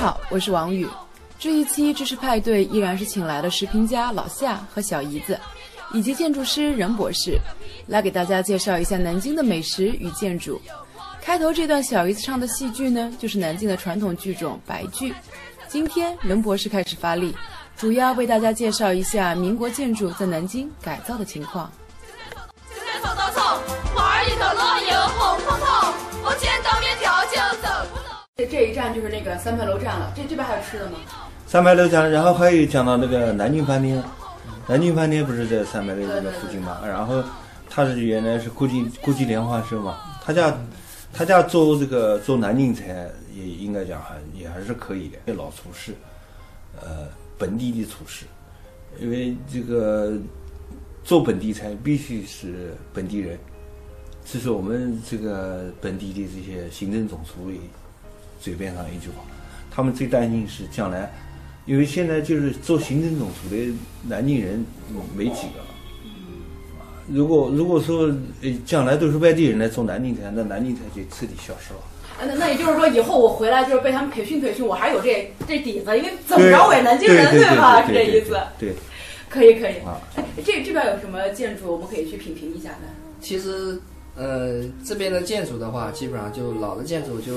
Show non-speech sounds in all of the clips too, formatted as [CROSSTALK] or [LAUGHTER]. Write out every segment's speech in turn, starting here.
好，我是王宇。这一期知识派对依然是请来了食评家老夏和小姨子，以及建筑师任博士，来给大家介绍一下南京的美食与建筑。开头这段小姨子唱的戏剧呢，就是南京的传统剧种白剧。今天任博士开始发力，主要为大家介绍一下民国建筑在南京改造的情况。这这一站就是那个三牌楼站了，这这边还有吃的吗？三牌楼讲，然后还有讲到那个南京饭店，南京饭店不是在三牌楼这个附近吗？然后他是原来是国际国际莲花社嘛，他家他家做这个做南京菜也应该讲还也还是可以的，老厨师，呃，本地的厨师，因为这个做本地菜必须是本地人，这是我们这个本地的这些行政总厨嘴边上一句话，他们最担心是将来。因为现在就是做行政总厨的南京人没几个了，如果如果说呃将来都是外地人来做南京菜，那南京菜就彻底消失了。那那也就是说，以后我回来就是被他们培训培训，我还有这这底子，因为怎么着我也南京人对吧？是这意思。对，可以可以。啊，这这边有什么建筑我们可以去品评一下呢？其实，呃，这边的建筑的话，基本上就老的建筑就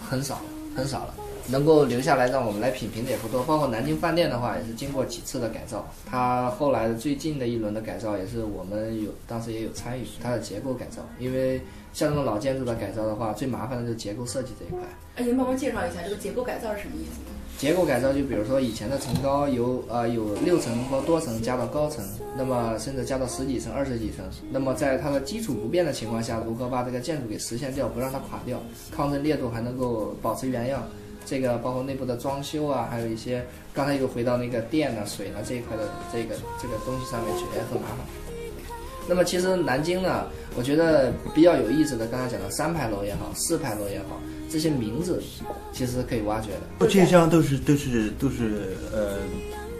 很少很少了。能够留下来让我们来品评的也不多，包括南京饭店的话，也是经过几次的改造。它后来最近的一轮的改造，也是我们有当时也有参与它的结构改造。因为像这种老建筑的改造的话，最麻烦的就是结构设计这一块。哎，您帮忙介绍一下这个结构改造是什么意思？结构改造就比如说以前的层高由呃有六层或多层加到高层，那么甚至加到十几层、二十几层。那么在它的基础不变的情况下，如何把这个建筑给实现掉，不让它垮掉，抗震烈度还能够保持原样？这个包括内部的装修啊，还有一些刚才又回到那个电呢、水呢这一块的这个这个东西上面去，也很麻烦。那么其实南京呢，我觉得比较有意思的，刚才讲的三排楼也好，四排楼也好，这些名字其实可以挖掘的。建乡都是都是都是呃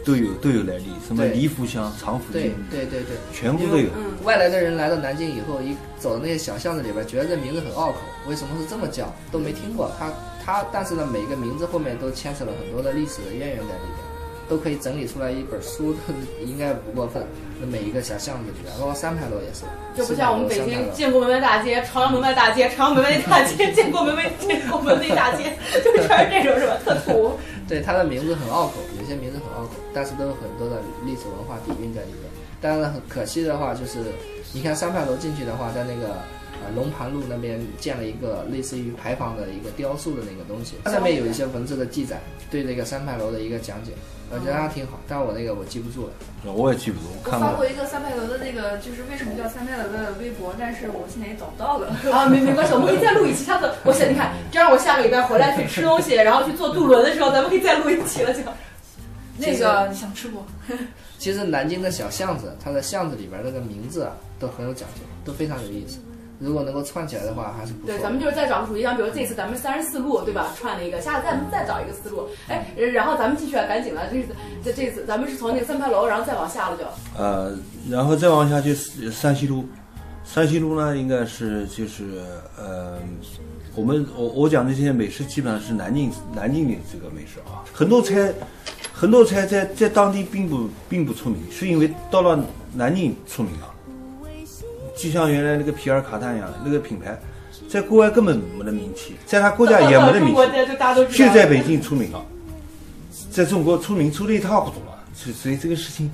都有都有来历，什么对李府乡、常福对，对对对，全部都有。嗯，外来的人来到南京以后，一走到那些小巷子里边，觉得这名字很拗口，为什么是这么叫，都没听过。他他，但是呢，每个名字后面都牵扯了很多的历史的渊源在里边，都可以整理出来一本书，应该不过分。那每一个小巷子里边，包括三牌楼也是，就不像我们北京建国门外大街、朝阳门外大街、[LAUGHS] 朝阳门外大街、建国门外建国门内大街，就全是这种是吧？特土。对，它的名字很拗口，有些名字很拗口，但是都有很多的历史文化底蕴在里面。但是，很可惜的话就是，你看三牌楼进去的话，在那个呃龙盘路那边建了一个类似于牌坊的一个雕塑的那个东西，它上面有一些文字的记载，对这个三牌楼的一个讲解，我觉得还挺好，但我那个我记不住了。我也记不住，我我看过发过。一个三牌楼的那个，就是为什么叫三牌楼的微博，但是我现在也找不到了。[LAUGHS] 啊，没没关系，我们可以再录一期。下次我想你看，这样我下个礼拜回来去吃东西，然后去坐渡轮的时候，咱们可以再录一期了，就。那个你想吃不？[LAUGHS] 其实南京的小巷子，它的巷子里边那个名字啊，都很有讲究，都非常有意思。如果能够串起来的话，还是不错的。对，咱们就是再找个主题，像比如这次咱们三十四路，对吧？串了一个，下次咱们再找一个思路。哎，然后咱们继续啊，赶紧了，这次这这次咱们是从那个三牌楼，然后再往下了就。呃，然后再往下就是山西路，山西路呢应该是就是呃，我们我我讲的这些美食基本上是南京南京的这个美食啊，很多菜很多菜在在当地并不并不出名，是因为到了南京出名了。就像原来那个皮尔卡丹一样，那个品牌在国外根本没得名气，在他国家也没得名气，就在北京出名了，在中国出名出的一塌糊涂了，所以所以这个事情。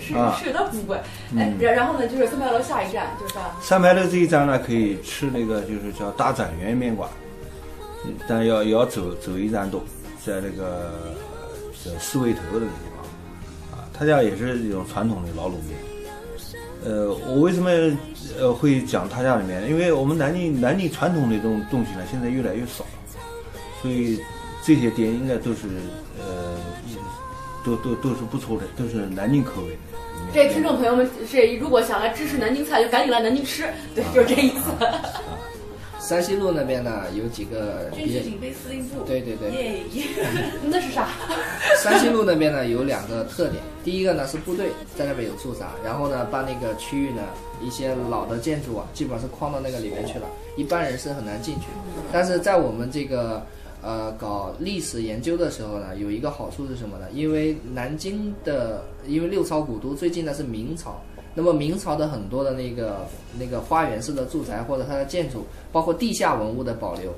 是啊是的，富贵。哎，然然后呢，就是三牌楼下一站就是啥？三牌楼这一站呢，可以吃那个就是叫大展园面馆，嗯但要也要走走一站多，在那个叫四味头那个地方，啊，他家也是一种传统的老卤面。呃，我为什么呃会讲他家里面？因为我们南京南京传统的这种东西呢，现在越来越少了，所以这些店应该都是呃，都都都是不错的，都是南京口味的。这听众朋友们这如果想来支持南京菜，就赶紧来南京吃，对，就是这意思。[LAUGHS] 山西路那边呢有几个别，军事警备司令部。对对对，耶耶。[LAUGHS] 那是啥？[LAUGHS] 山西路那边呢有两个特点，第一个呢是部队在那边有驻扎，然后呢把那个区域呢一些老的建筑啊，基本上是框到那个里面去了，一般人是很难进去。但是在我们这个呃搞历史研究的时候呢，有一个好处是什么呢？因为南京的，因为六朝古都最近呢是明朝，那么明朝的很多的那个那个花园式的住宅或者它的建筑，包括地下文物的保留。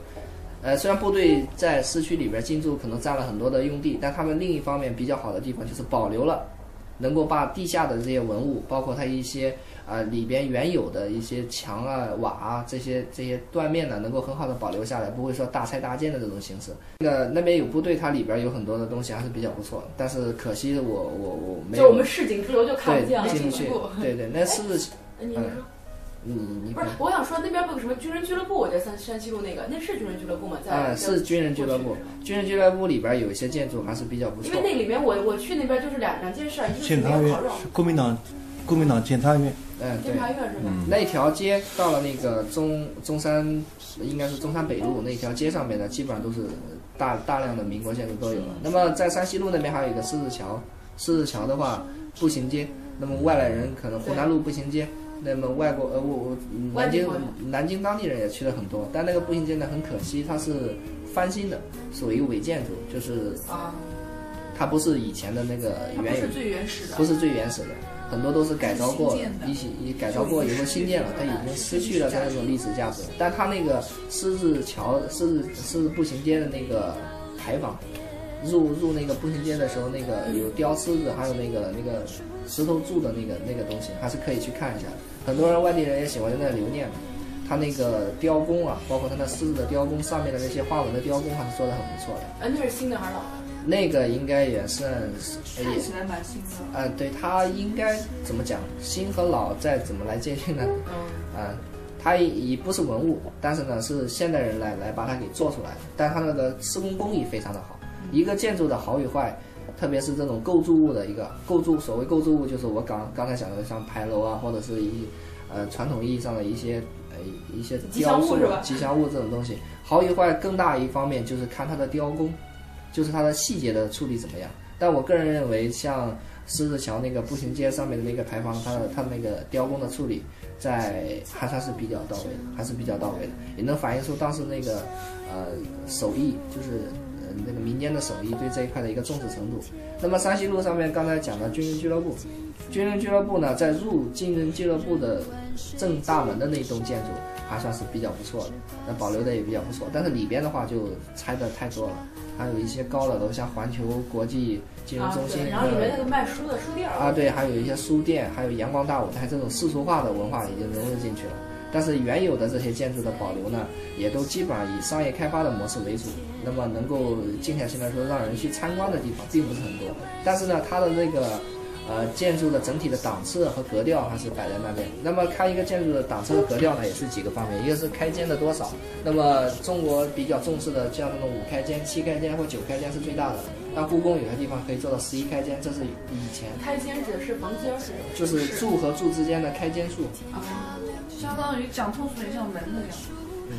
呃，虽然部队在市区里边进驻可能占了很多的用地，但他们另一方面比较好的地方就是保留了，能够把地下的这些文物，包括它一些啊、呃里边原有的一些墙啊、瓦啊这些这些断面呢，能够很好的保留下来，不会说大拆大建的这种形式。那个那边有部队，它里边有很多的东西还是比较不错，但是可惜我我我没有就我们市井之流就看不见进不去去。，对对，那是哎你说你你不是？我想说那边不有什么军人俱乐部？我在山山西路那个，那是军人俱乐部吗？在啊是军人俱乐部，军人俱乐部里边有一些建筑还是比较不错因为。那里面我我去那边就是两两件事儿，一个是检察院国民党，国民党检察院。嗯，对检。察院是吧？那条街到了那个中中山，应该是中山北路那条街上面呢，基本上都是大大量的民国建筑都有了。那么在山西路那边还有一个狮子桥，狮子桥的话步行街，那么外来人可能湖南路步行街，那么外国呃我我嗯南京南京当地人也去了很多，但那个步行街呢很可惜，它是翻新的，属于伪建筑，就是啊，它不是以前的那个原有是最原始的，不是最原始的，很多都是改造过一些一改造过以后新建了，它已经失去了它那种历史价值。但它那个狮子桥、狮子狮子步行街的那个牌坊，入入那个步行街的时候，那个有雕狮子，还有那个那个石头柱的那个那个东西，还是可以去看一下。很多人外地人也喜欢在那留念。它那个雕工啊，包括它那狮子的雕工，上面的那些花纹的雕工，还是做的很不错的。呃，那是新的还是老的？那个应该也算是也看起来蛮新的。呃，对，它应该怎么讲？新和老再怎么来界定呢？嗯，啊、它也也不是文物，但是呢是现代人来来把它给做出来的，但它那个施工工艺非常的好。一个建筑的好与坏，特别是这种构筑物的一个构筑，所谓构筑物就是我刚刚才讲的像牌楼啊，或者是一呃传统意义上的一些呃一些雕塑吉祥物这种东西，好与坏更大一方面就是看它的雕工，就是它的细节的处理怎么样。但我个人认为，像狮子桥那个步行街上面的那个牌坊，它的它那个雕工的处理，在还算是比较到位的，还是比较到位的，也能反映出当时那个呃手艺，就是呃那个民间的手艺对这一块的一个重视程度。那么山西路上面刚才讲的军人俱乐部，军人俱乐部呢，在入军人俱乐部的正大门的那栋建筑还算是比较不错的，那保留的也比较不错。但是里边的话就拆的太多了，还有一些高的楼，像环球国际金融啊中心对，然后里面那个卖书的书店啊，对，还有一些书店，还有阳光大舞台这种世俗化的文化已经融入进去了。但是原有的这些建筑的保留呢，也都基本上以商业开发的模式为主。那么能够静下心来说让人去参观的地方并不是很多。但是呢，它的那个呃建筑的整体的档次和格调还是摆在那边。那么看一个建筑的档次和格调呢，也是几个方面，一个是开间的多少。那么中国比较重视的，像这种五开间、七开间或九开间是最大的。那故宫有些地方可以做到十一开间，这是以前开间指的是房间儿是？就是柱和柱之间的开间数。啊，相当于讲通俗点像门那样。嗯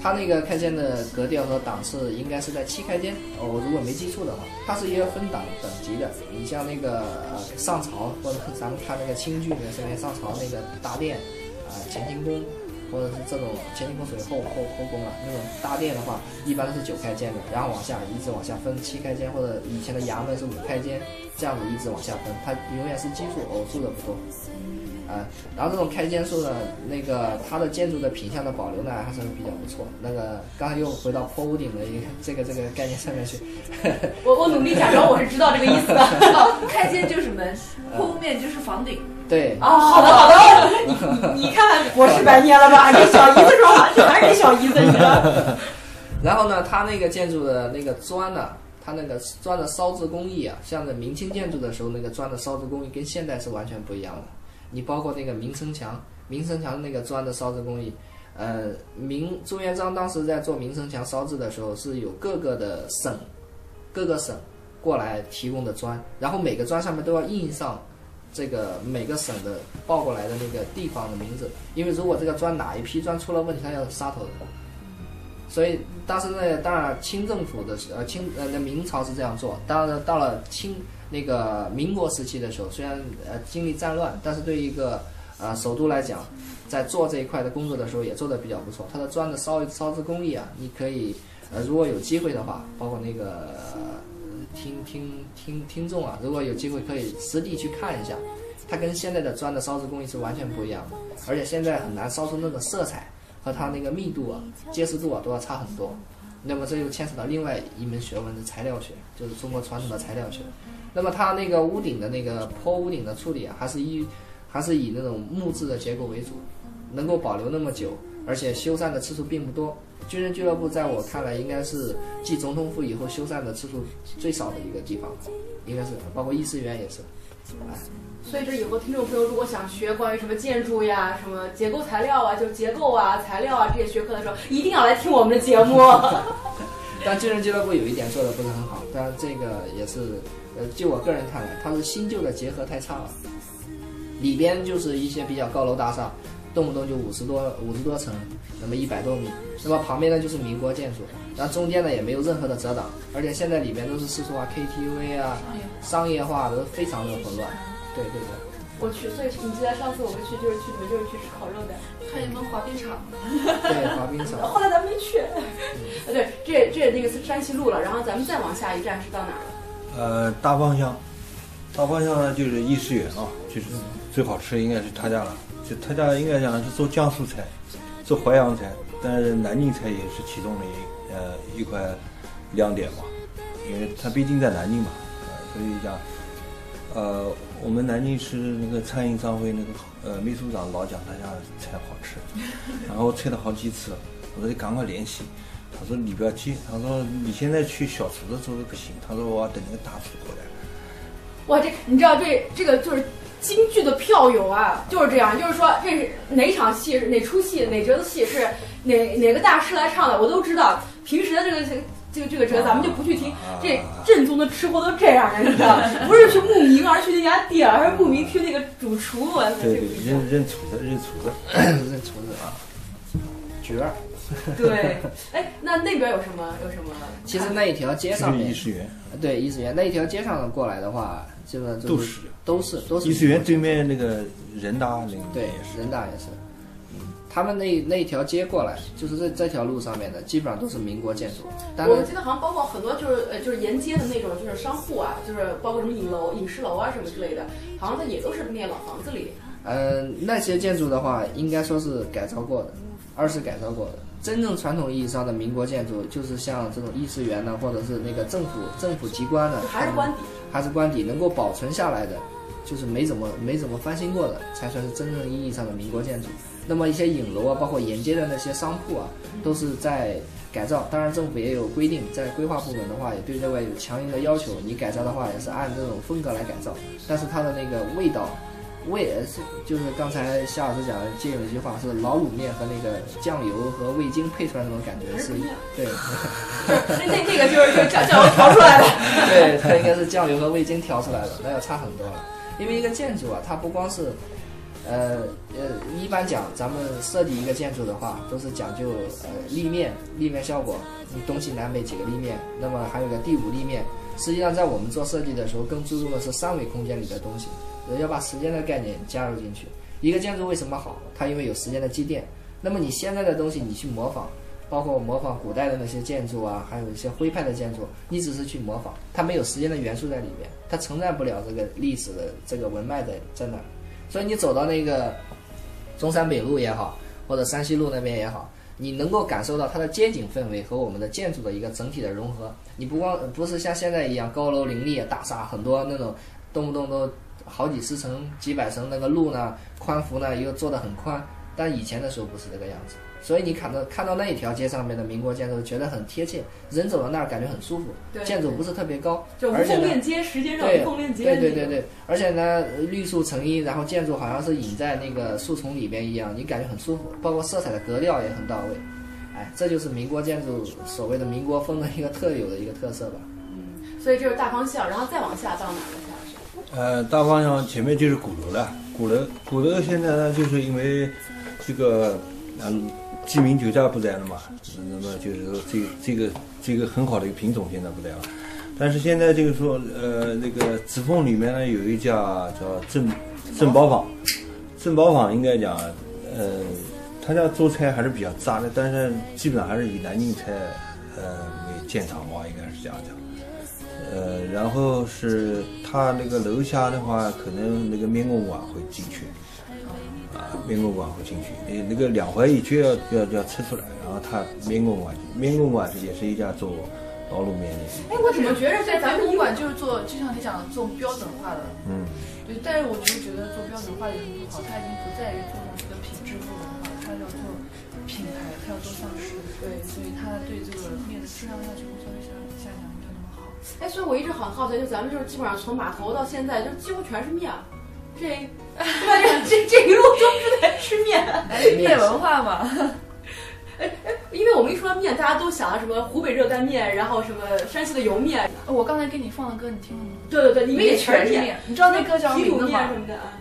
它那个开间的格调和档次应该是在七开间，哦，如果没记错的话，它是一个分档等级的。你像那个呃上朝，或者咱们看那个清剧里面面上朝那个大殿，啊、乾清宫，或者是这种乾清宫属于后后后宫啊，那种大殿的话，一般都是九开间的，然后往下一直往下分七开间，或者以前的衙门是五开间，这样子一直往下分，它永远是奇数，偶数的不多。啊，然后这种开间数呢，那个它的建筑的品相的保留呢，还是比较不错。那个刚才又回到坡屋顶的一个这个这个概念上面去，[LAUGHS] 我我努力假装我是知道这个意思的。[LAUGHS] 开间就是门，坡屋面就是房顶。对，啊，好的好的，你你看我是白念了吧？[LAUGHS] 这小姨子说话，你还是小姨子，你知道？然后呢，它那个建筑的那个砖呢、它那个砖的烧制工艺啊，像在明清建筑的时候，那个砖的烧制工艺跟现代是完全不一样的。你包括那个明城墙，明城墙那个砖的烧制工艺，呃，明朱元璋当时在做明城墙烧制的时候，是有各个的省，各个省过来提供的砖，然后每个砖上面都要印上这个每个省的报过来的那个地方的名字，因为如果这个砖哪一批砖出了问题，它要杀头的。所以当时呢，当然清政府的时呃清呃那明朝是这样做，当然到了清那个民国时期的时候，虽然呃经历战乱，但是对于一个呃首都来讲，在做这一块的工作的时候也做得比较不错。它的砖的烧烧制工艺啊，你可以呃，如果有机会的话，包括那个、呃听听听听众啊，如果有机会可以实地去看一下，它跟现在的砖的烧制工艺是完全不一样的，而且现在很难烧出那个色彩和它那个密度啊、结实度啊都要差很多。那么这又牵扯到另外一门学问的材料学，就是中国传统的材料学。那么它那个屋顶的那个坡屋顶的处理啊，还是以还是以那种木质的结构为主，能够保留那么久，而且修缮的次数并不多。军人俱乐部在我看来应该是继总统府以后修缮的次数最少的一个地方，应该是包括议事园也是。哎，所以这以后听众朋友如果想学关于什么建筑呀、什么结构材料啊、就结构啊、材料啊这些学科的时候，一定要来听我们的节目。[LAUGHS] [LAUGHS] 但军人俱乐部有一点做的不是很好，当然这个也是，呃，就我个人看来，它是新旧的结合太差了。里边就是一些比较高楼大厦，动不动就五十多五十多层，那么一百多米，那么旁边呢就是民国建筑，然后中间呢也没有任何的遮挡，而且现在里边都是世俗化 KTV 啊，商业化都非常的混乱。对对对。我去，所以你记得上次我们去就是去你们就是去吃烤肉的，还有一门滑冰场，对，滑冰场。[LAUGHS] 后来咱们没去。啊，[LAUGHS] 对，这这那个是山西路了，然后咱们再往下一站是到哪儿了？呃，大方向，大方向呢就是义师园啊，就是最好吃的应该是他家了。就他家应该讲是做江苏菜，做淮扬菜，但是南京菜也是其中的一呃一块亮点嘛，因为他毕竟在南京嘛，呃，所以讲，呃，我们南京市那个餐饮商会那个呃秘书长老讲他家菜好吃，然后催了好几次，我说你赶快联系。他说你不要急，他说你现在去小厨子做的不行，他说我要等那个大厨过来。哇，这你知道这这个就是京剧的票友啊，就是这样，就是说这是哪场戏、哪出戏、哪折子戏是哪哪个大师来唱的，我都知道。平时的这个这个这个折咱们就不去听。这正宗的吃货都这样的，你知道，不是去慕名，而去那家店，而是慕名去那个主厨。对对，认认厨子，认厨子，[CLEARS THROAT] 认厨子啊，角儿。对，[LAUGHS] 哎，那那边有什么有什么？其实那一条街上面，对，义师园那一条街上过来的话，基本上都是都是都是。义师园对面那个人大那个对，人大也是。他们那那一条街过来，就是这这条路上面的，基本上都是民国建筑。我记得好像包括很多就是呃就是沿街的那种就是商户啊，就是包括什么影楼、影视楼啊什么之类的，好像它也都是那老房子里。嗯，那些建筑的话，应该说是改造过的，二次改造过的。真正传统意义上的民国建筑，就是像这种议事园呢，或者是那个政府政府机关的，还是官邸，还是官邸能够保存下来的，就是没怎么没怎么翻新过的，才算是真正意义上的民国建筑。那么一些影楼啊，包括沿街的那些商铺啊，都是在改造。当然政府也有规定，在规划部门的话，也对这块有强硬的要求。你改造的话，也是按这种风格来改造，但是它的那个味道。味是就是刚才夏老师讲的，借用一句话是老卤面和那个酱油和味精配出来那种感觉是，对，那那那个就是就酱酱油调出来的，[LAUGHS] 对，它应该是酱油和味精调出来的，那要差很多了。因为一个建筑啊，它不光是，呃呃，一般讲咱们设计一个建筑的话，都是讲究呃立面立面效果，东西南北几个立面，那么还有个第五立面。实际上在我们做设计的时候，更注重的是三维空间里的东西。要把时间的概念加入进去。一个建筑为什么好？它因为有时间的积淀。那么你现在的东西，你去模仿，包括模仿古代的那些建筑啊，还有一些徽派的建筑，你只是去模仿，它没有时间的元素在里面，它承载不了这个历史的这个文脉在在那。所以你走到那个中山北路也好，或者山西路那边也好，你能够感受到它的街景氛围和我们的建筑的一个整体的融合。你不光不是像现在一样高楼林立、大厦很多那种，动不动都。好几十层、几百层，那个路呢，宽幅呢又做得很宽，但以前的时候不是这个样子，所以你看到看到那一条街上面的民国建筑，觉得很贴切，人走到那儿感觉很舒服。建筑不是特别高，就无缝链接时间上无缝链接。对对对对，而且呢，绿树成荫，然后建筑好像是隐在那个树丛里边一样，你感觉很舒服，包括色彩的格调也很到位。哎，这就是民国建筑所谓的民国风的一个特有的一个特色吧。嗯，所以这是大方向，然后再往下到哪了？呃，大方向前面就是鼓楼了。鼓楼，鼓楼现在呢，就是因为这个，嗯，鸡鸣酒家不在了嘛，那么就是说，这这个这个很好的一个品种现在不在了。但是现在就是说，呃，那个紫凤里面呢有一家叫正正宝坊，正宝坊应该讲，呃，他家做菜还是比较杂的，但是基本上还是以南京菜，呃为建厂吧，应该是这样讲。呃，然后是他那个楼下的话，可能那个面馆会进去，啊，民工馆会进去，那那个两环一区要要要拆出来，然后它民工馆，民工馆也是一家做道路面的，哎，我怎么觉得在咱们咱们馆就是做，就像你讲的做标准化的，嗯，对。但是我就觉得做标准化的有什么不好？它已经不在于注重这个品质不文化，它要做品牌，它要做上市，对，所以它对这个面的质量要求会稍微下下降，没有那么好。哎，所以我一直很好奇，就咱们就是基本上从码头到现在，就几乎全是面，这对吧？这这这一路都是在吃面。[LAUGHS] 哎，面文化嘛，哎哎因为我们一说面，大家都想到什么湖北热干面，然后什么山西的油面，我刚才给你放的歌你听了吗？对对对，里面也全是面面。你知道那歌叫什皮肚么吗面什？么的啊，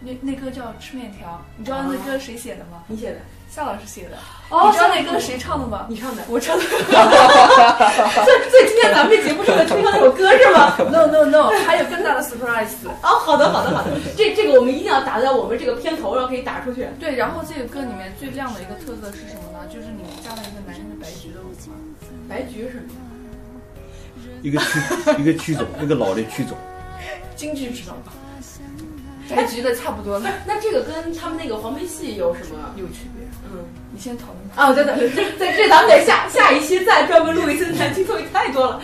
那那歌叫《吃面条》，你知道那歌谁写的吗？你写的夏老师写的。哦你知道那歌谁唱的吗？你唱的。我唱的。所以所以今天咱们这节目是为了推销那首歌是吗？[LAUGHS] No No No，还有更大的 surprise。哦，好的好的好的，[LAUGHS] 这这个我们一定要打在我们这个片头然后，可以打出去。对，然后这个歌里面最亮的一个特色是什么呢？就是你加了一个男人的白菊的文化。白菊是什么？一个曲一个曲种，一个老的曲种，京剧知道吧？白菊的差不多了，那这个跟他们那个黄梅戏有什么？有区别。嗯，你先讨论。啊，对对，这这这咱们得下下一期再专门录一次南京东西太多了。啊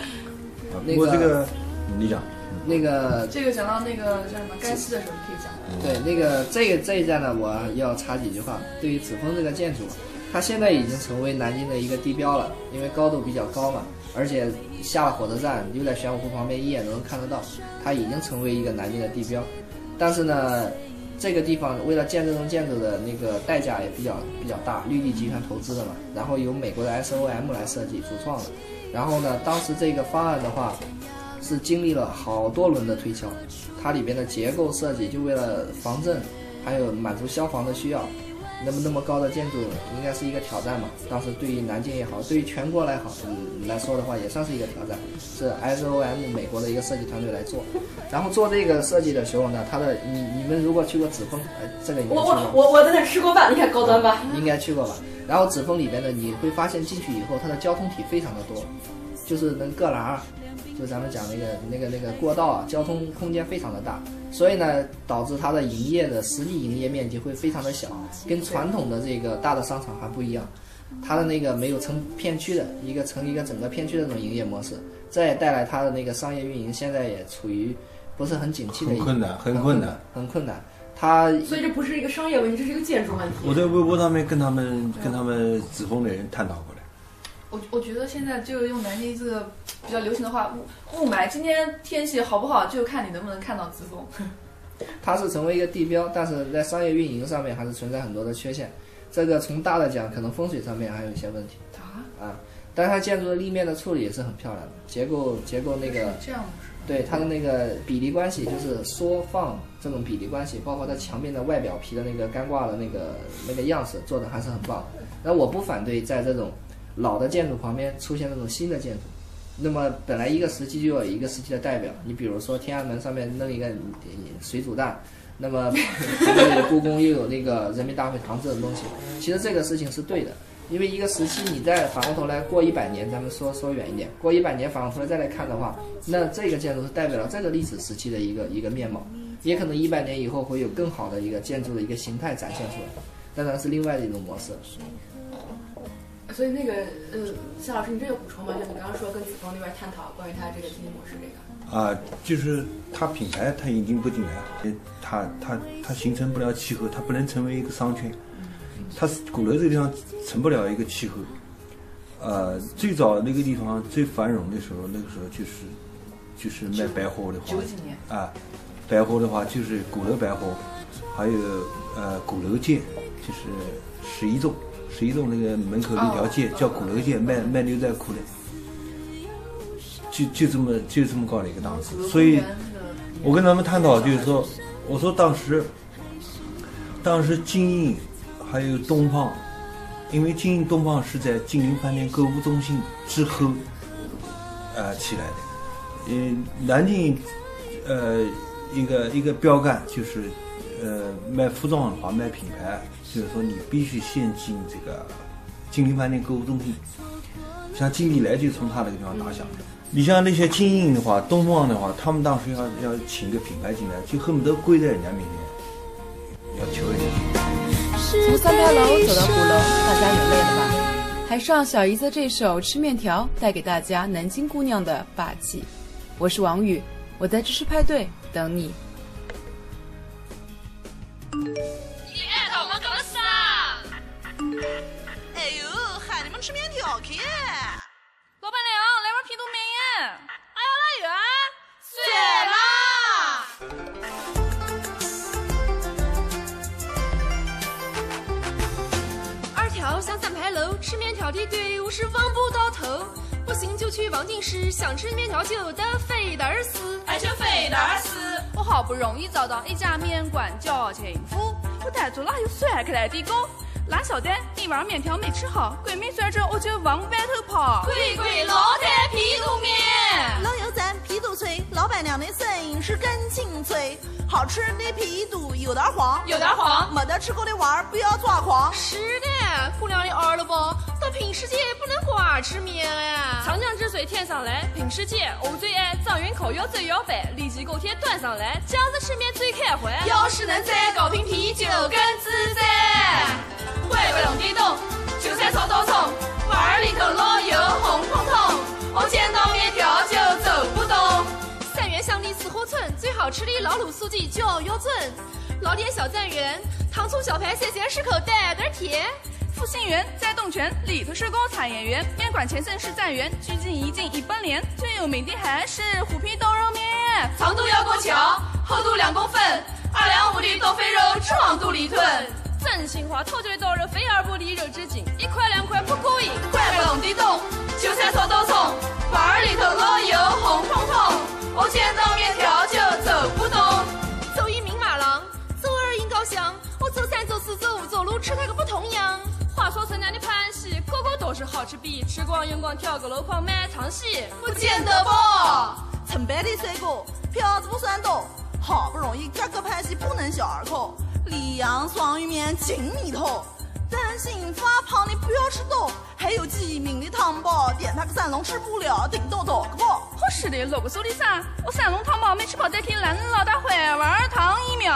那个这个你讲，那个这个讲到那个叫什么该死的时候，你可以讲。对，那个这个这一站呢，我要插几句话。对于紫峰这个建筑，它现在已经成为南京的一个地标了，因为高度比较高嘛，而且下了火车站就在玄武湖旁边，一眼都能看得到，它已经成为一个南京的地标。但是呢，这个地方为了建这栋建筑的那个代价也比较比较大，绿地集团投资的嘛，然后由美国的 SOM 来设计主创的，然后呢，当时这个方案的话。是经历了好多轮的推敲，它里边的结构设计就为了防震，还有满足消防的需要。那么那么高的建筑应该是一个挑战嘛？当时对于南京也好，对于全国来好嗯来说的话，也算是一个挑战。是 SOM 美国的一个设计团队来做，然后做这个设计的时候呢，它的你你们如果去过紫峰，呃，这个我我。我我在那吃过饭，你看高端吧？应该去过吧？然后紫峰里边呢，你会发现进去以后，它的交通体非常的多，就是能各栏儿，就咱们讲那个那个那个过道啊，交通空间非常的大，所以呢，导致它的营业的实际营业面积会非常的小，跟传统的这个大的商场还不一样。它的那个没有成片区的一个成一个整个片区的这种营业模式，这也带来它的那个商业运营现在也处于不是很景气的一个很困难，很困难。，很困难。它所以这不是一个商业问题，这是一个建筑问题。我在微博上面跟他们跟他们紫峰的人探讨过来，我我觉得现在就用南京这个比较流行的话，雾雾霾。今天天气好不好，就看你能不能看到紫峰。[LAUGHS] 它是成为一个地标，但是在商业运营上面还是存在很多的缺陷。这个从大的讲，可能风水上面还有一些问题啊，啊。但是它建筑的立面的处理也是很漂亮的，结构结构那个这样是？对它的那个比例关系，就是缩放这种比例关系，包括它墙面的外表皮的那个干挂的那个那个样式做的还是很棒。那我不反对在这种老的建筑旁边出现那种新的建筑。那么本来一个时期就有一个时期的代表，你比如说天安门上面弄一个水煮蛋，那么 [LAUGHS] 故宫又有那个人民大会堂这种东西，其实这个事情是对的。因为一个时期，你再反过头来过一百年，咱们说说远一点，过一百年反过头来再来看的话，那这个建筑是代表了这个历史时期的一个一个面貌，也可能一百年以后会有更好的一个建筑的一个形态展现出来，当然是另外的一种模式。所以那个呃，夏老师，你这有补充吗？就你刚刚说跟子枫那边探讨关于他这个经营模式这个。啊，就是它品牌它引进不进来，呃它它它形成不了气候，它不能成为一个商圈，它是鼓楼这个地方成不了一个气候。呃，最早那个地方最繁荣的时候，那个时候就是就是卖百货的话九几年，啊，百货的话就是鼓楼百货，还有呃鼓楼街，就是十一栋，十一栋那个门口那条街、叫鼓楼街，卖卖牛仔裤的，就就这么就这么高的一个档次，所以。我跟他们探讨，就是说，我说当时，当时金鹰还有东方，因为金鹰东方是在金陵饭店购物中心之后，呃起来的。嗯，南京，呃，一个一个标杆就是，呃，卖服装的话卖品牌，就是说你必须先进这个金陵饭店购物中心。像金利来就从他那个地方打响的。你像那些精英的话，东方的话，他们当时要要请个品牌进来，就恨不得跪在人家面前，要求人家。从三牌楼走到鼓楼，大家也累了吧？还上小姨子这首《吃面条》，带给大家南京姑娘的霸气。我是王宇，我在知识派对等。你就去望京市，想吃面条就得费点儿事。爱吃肥蛋丝。我好不容易找到一家面馆叫情夫，我逮住了又甩开来的狗。哪晓得一碗面条没吃好，闺蜜甩着我就往外头跑。贵贵老太皮肚面。老油赞皮肚脆，老板娘的声音是更清脆。好吃的皮肚有点黄，有点黄。没得吃过的娃儿不要抓狂。是的，姑娘的儿了不？到平时节不能光吃面呀。长江之水天上来，平时节我最爱张云口要走要摆，立即锅贴端上来，酱子吃面最开怀。要是能再搞瓶啤酒更自在。外边弄地洞，韭菜炒豆葱，碗儿里头落油红彤彤。我见到面条就走不动。三元乡里四合村最好吃的老卤素鸡就要准，老店小站园，糖醋小排三三十口带点甜。复兴园在洞泉，里头是个茶叶园，面馆前身是站园，距今已经一百年。最有名的还是虎皮豆肉面，长度要过桥，厚度两公分，二两五的东肥肉直往肚里吞。真心话，头嘴豆肉肥而不腻，肉质紧，一块两块不可以。怪不弄得懂，韭菜炒豆葱，碗儿里头老油红彤彤。我见到面条溪，个个都是好吃逼，吃光用光挑个楼筐买场戏，不见得吧？成百的帅哥，票子不算多，好不容易这个拍戏不能小儿科。里阳双鱼面金米头，担心发胖的不要吃多，还有鸡鸣的汤包，点他个三笼吃不了，顶多多个包。好是的，罗个手里啥？我三笼汤包没吃饱，再去烂老大坏碗汤一秒。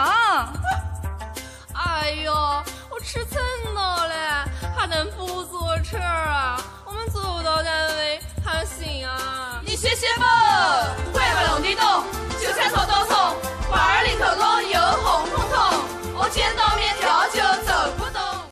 哎呦，我吃蹭到了，还能不坐车啊？我们坐不到单位还行啊？你歇歇吧，怪不隆你动，韭菜草都送，娃儿里头多。